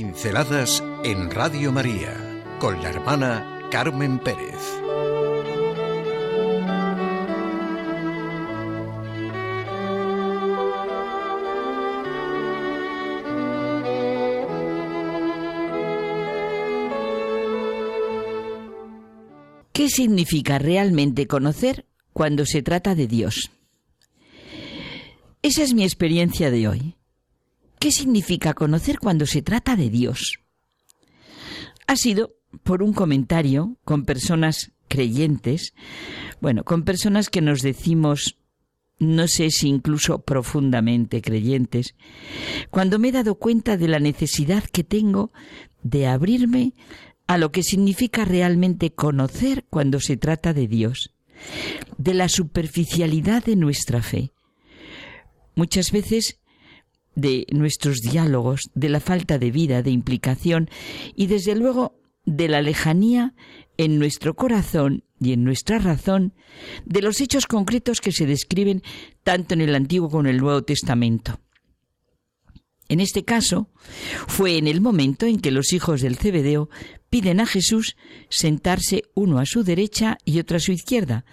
Pinceladas en Radio María con la hermana Carmen Pérez. ¿Qué significa realmente conocer cuando se trata de Dios? Esa es mi experiencia de hoy. ¿Qué significa conocer cuando se trata de Dios? Ha sido por un comentario con personas creyentes, bueno, con personas que nos decimos, no sé si incluso profundamente creyentes, cuando me he dado cuenta de la necesidad que tengo de abrirme a lo que significa realmente conocer cuando se trata de Dios, de la superficialidad de nuestra fe. Muchas veces de nuestros diálogos, de la falta de vida, de implicación y desde luego de la lejanía en nuestro corazón y en nuestra razón de los hechos concretos que se describen tanto en el Antiguo como en el Nuevo Testamento. En este caso, fue en el momento en que los hijos del Cebedeo piden a Jesús sentarse uno a su derecha y otro a su izquierda,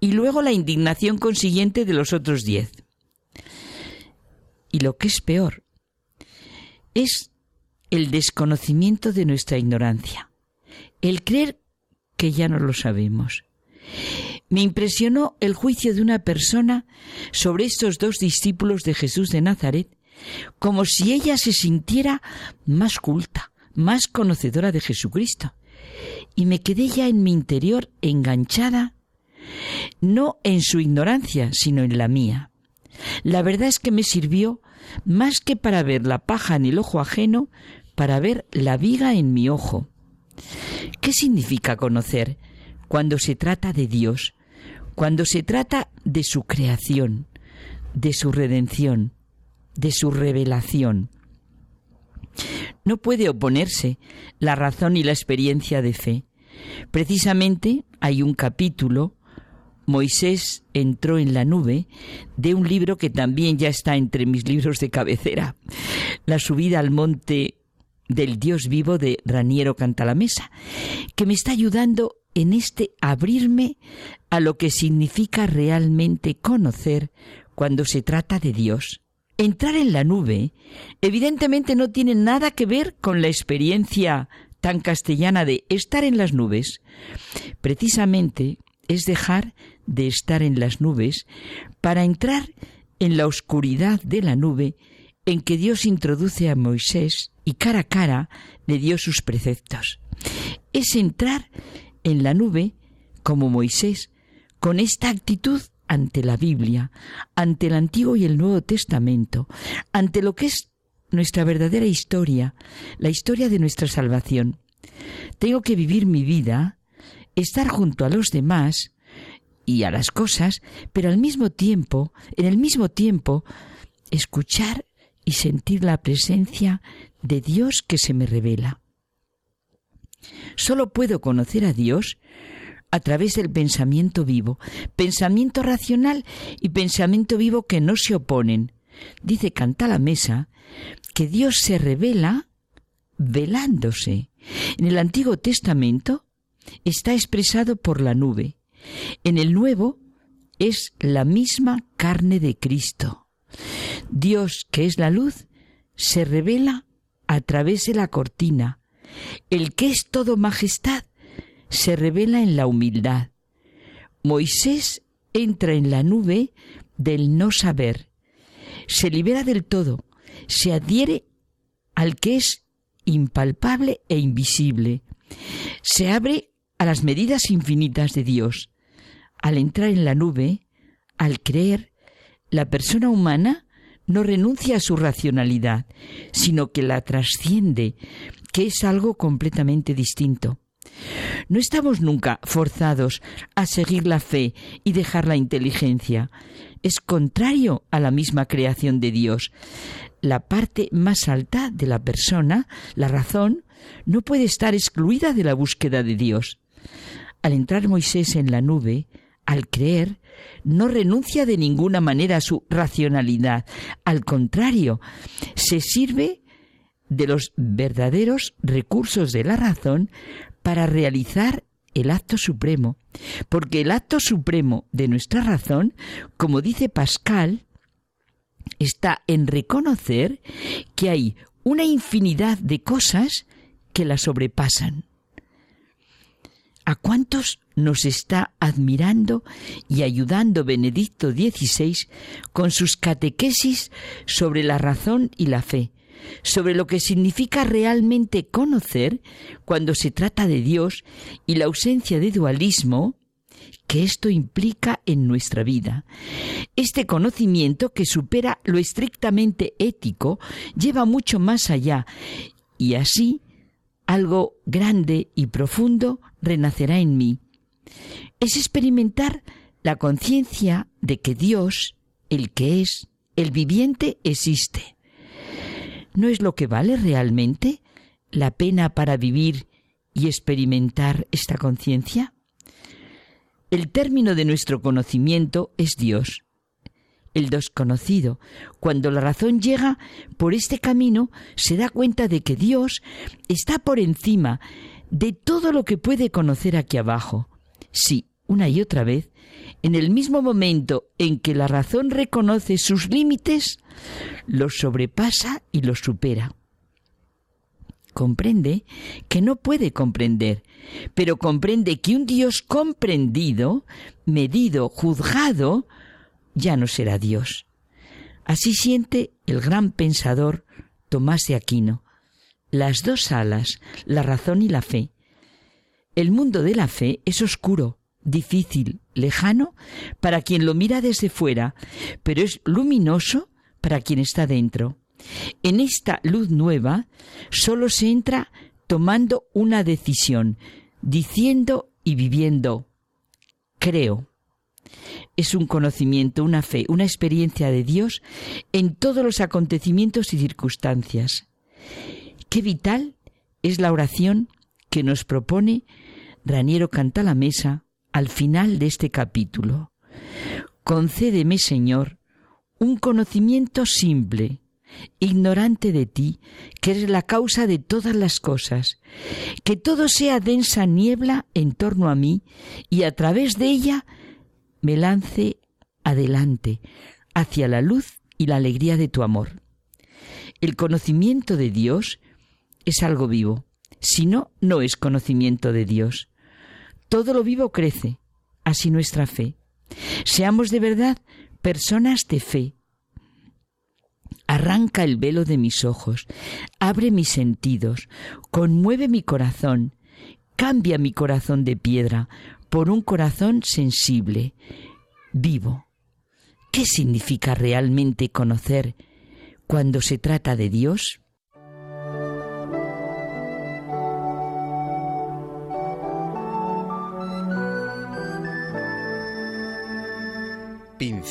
y luego la indignación consiguiente de los otros diez. Y lo que es peor es el desconocimiento de nuestra ignorancia, el creer que ya no lo sabemos. Me impresionó el juicio de una persona sobre estos dos discípulos de Jesús de Nazaret, como si ella se sintiera más culta, más conocedora de Jesucristo. Y me quedé ya en mi interior enganchada, no en su ignorancia, sino en la mía. La verdad es que me sirvió más que para ver la paja en el ojo ajeno, para ver la viga en mi ojo. ¿Qué significa conocer cuando se trata de Dios, cuando se trata de su creación, de su redención, de su revelación? No puede oponerse la razón y la experiencia de fe. Precisamente hay un capítulo Moisés entró en la nube de un libro que también ya está entre mis libros de cabecera, La subida al monte del Dios vivo de Raniero Cantalamesa, que me está ayudando en este abrirme a lo que significa realmente conocer cuando se trata de Dios. Entrar en la nube evidentemente no tiene nada que ver con la experiencia tan castellana de estar en las nubes. Precisamente es dejar de estar en las nubes para entrar en la oscuridad de la nube en que Dios introduce a Moisés y cara a cara le dio sus preceptos. Es entrar en la nube como Moisés, con esta actitud ante la Biblia, ante el Antiguo y el Nuevo Testamento, ante lo que es nuestra verdadera historia, la historia de nuestra salvación. Tengo que vivir mi vida, estar junto a los demás, y a las cosas, pero al mismo tiempo, en el mismo tiempo, escuchar y sentir la presencia de Dios que se me revela. Solo puedo conocer a Dios a través del pensamiento vivo, pensamiento racional y pensamiento vivo que no se oponen. Dice Canta la Mesa que Dios se revela velándose. En el Antiguo Testamento está expresado por la nube. En el nuevo es la misma carne de Cristo. Dios, que es la luz, se revela a través de la cortina. El que es todo majestad se revela en la humildad. Moisés entra en la nube del no saber, se libera del todo, se adhiere al que es impalpable e invisible, se abre a las medidas infinitas de Dios, al entrar en la nube, al creer, la persona humana no renuncia a su racionalidad, sino que la trasciende, que es algo completamente distinto. No estamos nunca forzados a seguir la fe y dejar la inteligencia. Es contrario a la misma creación de Dios. La parte más alta de la persona, la razón, no puede estar excluida de la búsqueda de Dios. Al entrar Moisés en la nube, al creer, no renuncia de ninguna manera a su racionalidad. Al contrario, se sirve de los verdaderos recursos de la razón para realizar el acto supremo, porque el acto supremo de nuestra razón, como dice Pascal, está en reconocer que hay una infinidad de cosas que la sobrepasan. ¿A cuántos nos está admirando y ayudando Benedicto XVI con sus catequesis sobre la razón y la fe, sobre lo que significa realmente conocer cuando se trata de Dios y la ausencia de dualismo que esto implica en nuestra vida. Este conocimiento que supera lo estrictamente ético lleva mucho más allá y así algo grande y profundo renacerá en mí. Es experimentar la conciencia de que Dios, el que es, el viviente, existe. ¿No es lo que vale realmente la pena para vivir y experimentar esta conciencia? El término de nuestro conocimiento es Dios. El desconocido, cuando la razón llega por este camino, se da cuenta de que Dios está por encima de todo lo que puede conocer aquí abajo. Sí, una y otra vez, en el mismo momento en que la razón reconoce sus límites, los sobrepasa y los supera. Comprende que no puede comprender, pero comprende que un Dios comprendido, medido, juzgado, ya no será Dios. Así siente el gran pensador Tomás de Aquino. Las dos alas, la razón y la fe. El mundo de la fe es oscuro, difícil, lejano para quien lo mira desde fuera, pero es luminoso para quien está dentro. En esta luz nueva solo se entra tomando una decisión, diciendo y viviendo, creo. Es un conocimiento, una fe, una experiencia de Dios en todos los acontecimientos y circunstancias. Qué vital es la oración que nos propone Raniero Canta la Mesa al final de este capítulo. Concédeme, Señor, un conocimiento simple, ignorante de ti, que eres la causa de todas las cosas, que todo sea densa niebla en torno a mí y a través de ella me lance adelante hacia la luz y la alegría de tu amor. El conocimiento de Dios es algo vivo, si no, no es conocimiento de Dios. Todo lo vivo crece, así nuestra fe. Seamos de verdad personas de fe. Arranca el velo de mis ojos, abre mis sentidos, conmueve mi corazón, cambia mi corazón de piedra por un corazón sensible, vivo. ¿Qué significa realmente conocer cuando se trata de Dios?